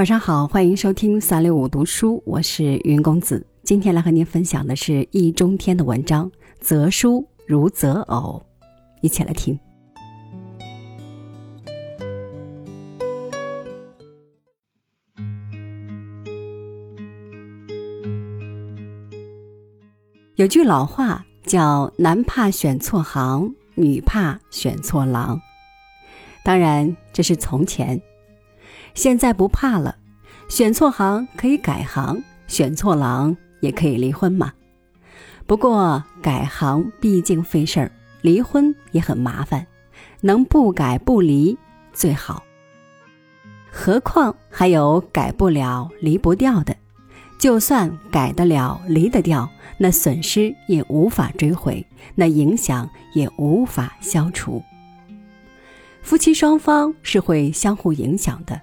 晚上好，欢迎收听三六五读书，我是云公子。今天来和您分享的是易中天的文章《择书如择偶》，一起来听。有句老话叫“男怕选错行，女怕选错郎”。当然，这是从前。现在不怕了，选错行可以改行，选错郎也可以离婚嘛。不过改行毕竟费事儿，离婚也很麻烦，能不改不离最好。何况还有改不了、离不掉的，就算改得了、离得掉，那损失也无法追回，那影响也无法消除。夫妻双方是会相互影响的。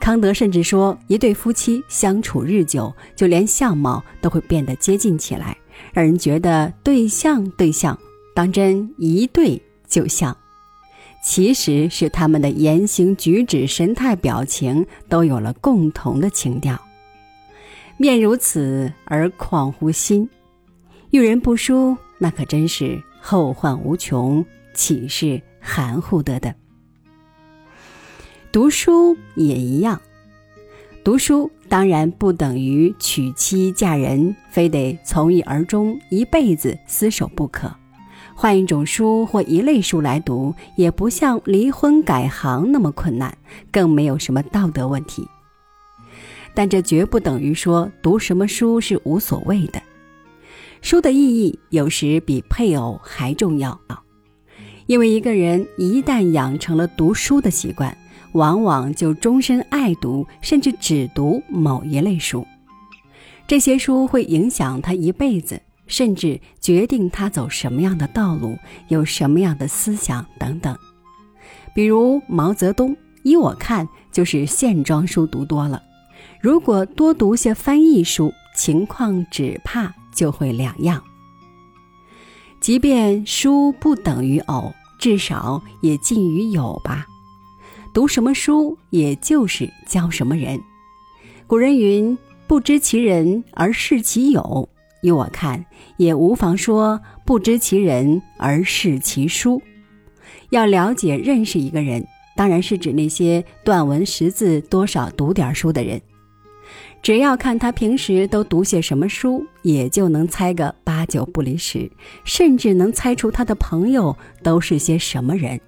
康德甚至说，一对夫妻相处日久，就连相貌都会变得接近起来，让人觉得对象对象，当真一对就像。其实是他们的言行举止、神态表情都有了共同的情调。面如此，而况乎心？遇人不淑，那可真是后患无穷，岂是含糊得的？读书也一样，读书当然不等于娶妻嫁人，非得从一而终，一辈子厮守不可。换一种书或一类书来读，也不像离婚改行那么困难，更没有什么道德问题。但这绝不等于说读什么书是无所谓的。书的意义有时比配偶还重要！因为一个人一旦养成了读书的习惯。往往就终身爱读，甚至只读某一类书。这些书会影响他一辈子，甚至决定他走什么样的道路，有什么样的思想等等。比如毛泽东，依我看就是线装书读多了。如果多读些翻译书，情况只怕就会两样。即便书不等于偶，至少也近于有吧。读什么书，也就是交什么人。古人云：“不知其人而视其友。”依我看，也无妨说：“不知其人而视其书。”要了解认识一个人，当然是指那些断文识字、多少读点书的人。只要看他平时都读些什么书，也就能猜个八九不离十，甚至能猜出他的朋友都是些什么人。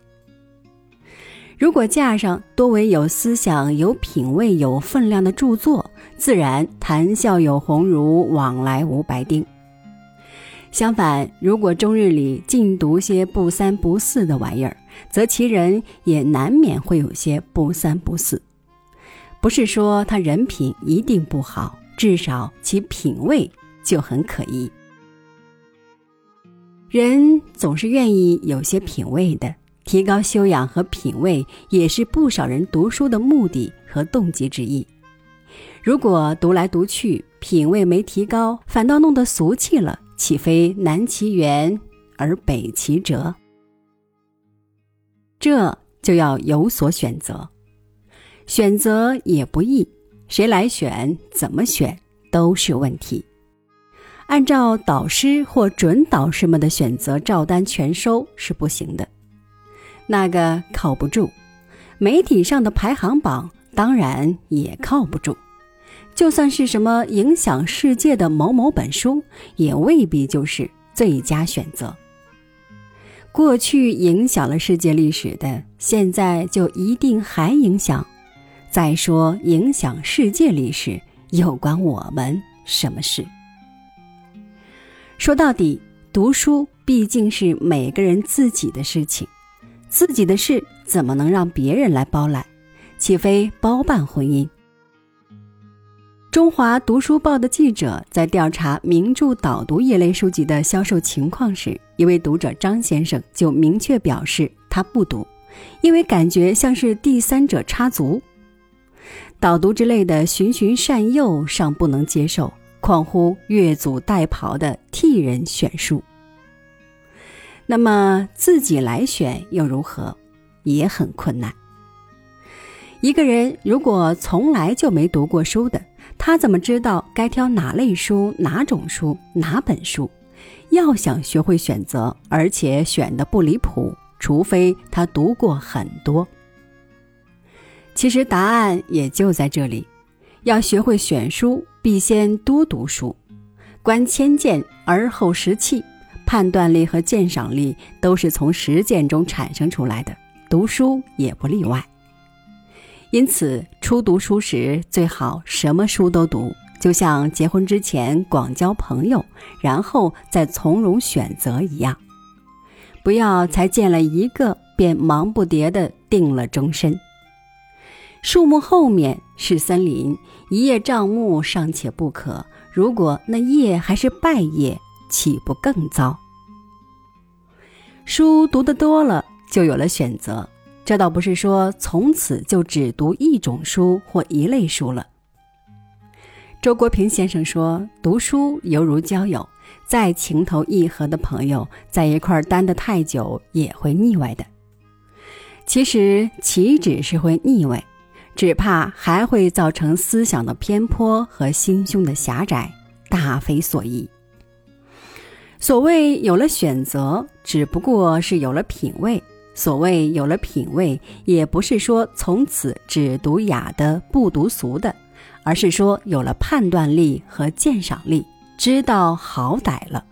如果架上多为有思想、有品位、有分量的著作，自然谈笑有鸿儒，往来无白丁。相反，如果终日里尽读些不三不四的玩意儿，则其人也难免会有些不三不四。不是说他人品一定不好，至少其品味就很可疑。人总是愿意有些品味的。提高修养和品味，也是不少人读书的目的和动机之一。如果读来读去，品味没提高，反倒弄得俗气了，岂非南其源而北其哲？这就要有所选择，选择也不易，谁来选，怎么选都是问题。按照导师或准导师们的选择照单全收是不行的。那个靠不住，媒体上的排行榜当然也靠不住。就算是什么影响世界的某某本书，也未必就是最佳选择。过去影响了世界历史的，现在就一定还影响？再说，影响世界历史又关我们什么事？说到底，读书毕竟是每个人自己的事情。自己的事怎么能让别人来包揽？岂非包办婚姻？中华读书报的记者在调查名著导读一类书籍的销售情况时，一位读者张先生就明确表示他不读，因为感觉像是第三者插足。导读之类的循循善诱尚不能接受，况乎越俎代庖的替人选书。那么自己来选又如何？也很困难。一个人如果从来就没读过书的，他怎么知道该挑哪类书、哪种书、哪本书？要想学会选择，而且选的不离谱，除非他读过很多。其实答案也就在这里：要学会选书，必先多读书。观千剑而后识器，判断力和鉴赏力都是从实践中产生出来的，读书也不例外。因此，初读书时最好什么书都读。就像结婚之前广交朋友，然后再从容选择一样，不要才见了一个便忙不迭地定了终身。树木后面是森林，一叶障目尚且不可，如果那叶还是败叶，岂不更糟？书读得多了，就有了选择，这倒不是说从此就只读一种书或一类书了。周国平先生说：“读书犹如交友，再情投意合的朋友，在一块儿待得太久也会腻歪的。其实岂止是会腻歪，只怕还会造成思想的偏颇和心胸的狭窄，大非所宜。所谓有了选择，只不过是有了品味；所谓有了品味，也不是说从此只读雅的，不读俗的。”而是说有了判断力和鉴赏力，知道好歹了。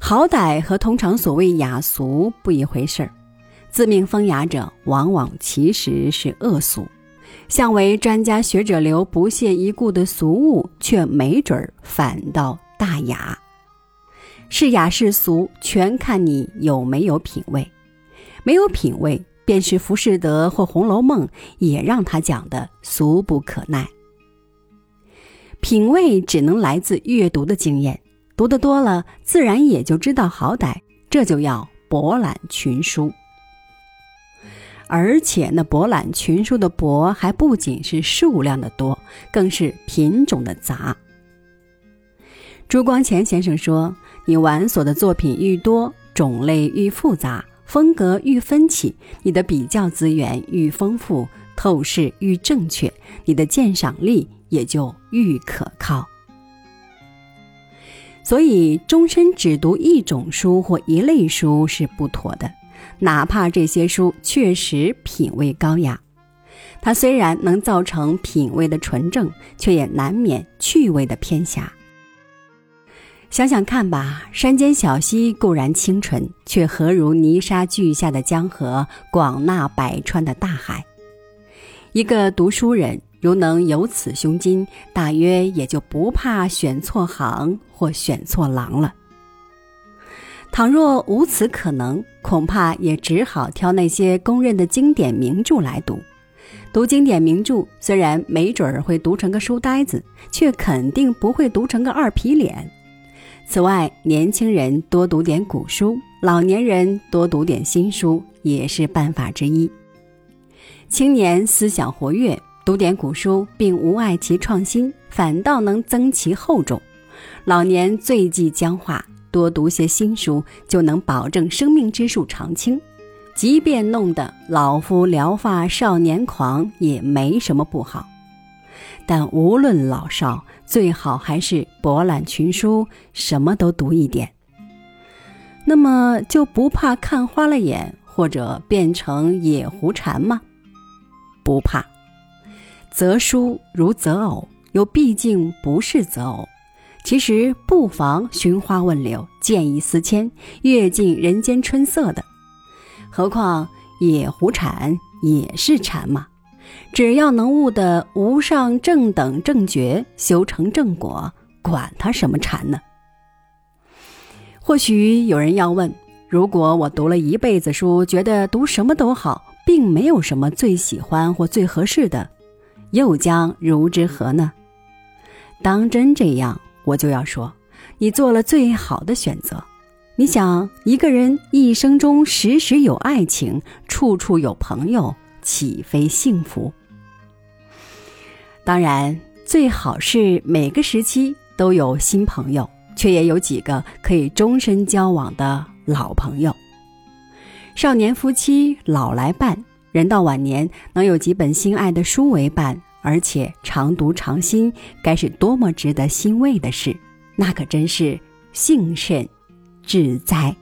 好歹和通常所谓雅俗不一回事儿。自命风雅者，往往其实是恶俗；向为专家学者流不屑一顾的俗物，却没准儿反倒大雅。是雅是俗，全看你有没有品味。没有品味。便是浮士德或《红楼梦》，也让他讲的俗不可耐。品味只能来自阅读的经验，读得多了，自然也就知道好歹。这就要博览群书，而且那博览群书的博，还不仅是数量的多，更是品种的杂。朱光潜先生说：“你玩所的作品愈多，种类愈复杂。”风格愈分歧，你的比较资源愈丰富，透视愈正确，你的鉴赏力也就愈可靠。所以，终身只读一种书或一类书是不妥的，哪怕这些书确实品味高雅，它虽然能造成品味的纯正，却也难免趣味的偏狭。想想看吧，山间小溪固然清纯，却何如泥沙俱下的江河，广纳百川的大海？一个读书人如能有此胸襟，大约也就不怕选错行或选错郎了。倘若无此可能，恐怕也只好挑那些公认的经典名著来读。读经典名著，虽然没准儿会读成个书呆子，却肯定不会读成个二皮脸。此外，年轻人多读点古书，老年人多读点新书，也是办法之一。青年思想活跃，读点古书并无碍其创新，反倒能增其厚重；老年最忌僵化，多读些新书，就能保证生命之树常青。即便弄得老夫聊发少年狂，也没什么不好。但无论老少，最好还是博览群书，什么都读一点。那么就不怕看花了眼，或者变成野狐禅吗？不怕。择书如择偶，又毕竟不是择偶。其实不妨寻花问柳，见异思迁，阅尽人间春色的。何况野狐禅也是禅嘛。只要能悟得无上正等正觉，修成正果，管他什么禅呢？或许有人要问：如果我读了一辈子书，觉得读什么都好，并没有什么最喜欢或最合适的，又将如之何呢？当真这样，我就要说，你做了最好的选择。你想，一个人一生中时时有爱情，处处有朋友。岂非幸福？当然，最好是每个时期都有新朋友，却也有几个可以终身交往的老朋友。少年夫妻老来伴，人到晚年能有几本心爱的书为伴，而且常读常新，该是多么值得欣慰的事！那可真是幸甚至哉。